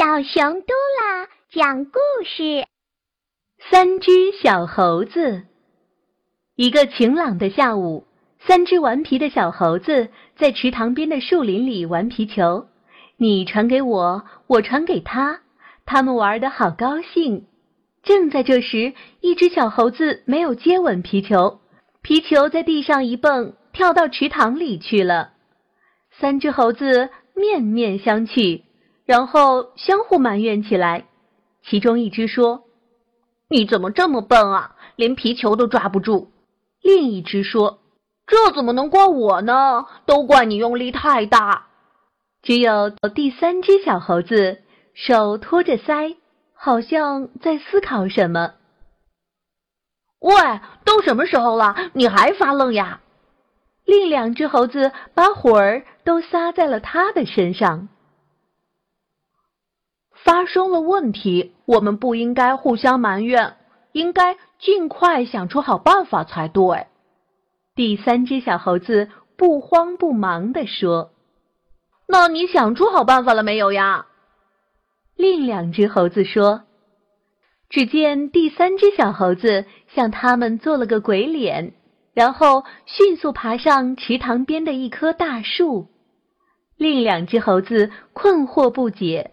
小熊嘟啦讲故事：三只小猴子。一个晴朗的下午，三只顽皮的小猴子在池塘边的树林里玩皮球。你传给我，我传给他，他们玩的好高兴。正在这时，一只小猴子没有接稳皮球，皮球在地上一蹦，跳到池塘里去了。三只猴子面面相觑。然后相互埋怨起来，其中一只说：“你怎么这么笨啊，连皮球都抓不住？”另一只说：“这怎么能怪我呢？都怪你用力太大。”只有第三只小猴子手托着腮，好像在思考什么。喂，都什么时候了，你还发愣呀？另两只猴子把火儿都撒在了他的身上。发生了问题，我们不应该互相埋怨，应该尽快想出好办法才对。第三只小猴子不慌不忙地说：“那你想出好办法了没有呀？”另两只猴子说：“只见第三只小猴子向他们做了个鬼脸，然后迅速爬上池塘边的一棵大树。”另两只猴子困惑不解。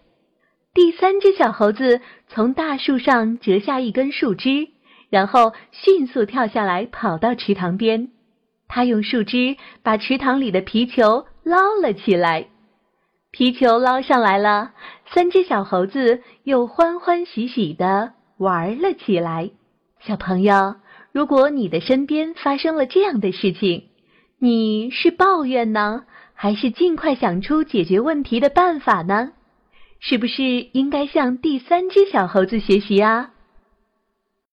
第三只小猴子从大树上折下一根树枝，然后迅速跳下来，跑到池塘边。他用树枝把池塘里的皮球捞了起来。皮球捞上来了，三只小猴子又欢欢喜喜的玩了起来。小朋友，如果你的身边发生了这样的事情，你是抱怨呢，还是尽快想出解决问题的办法呢？是不是应该向第三只小猴子学习啊？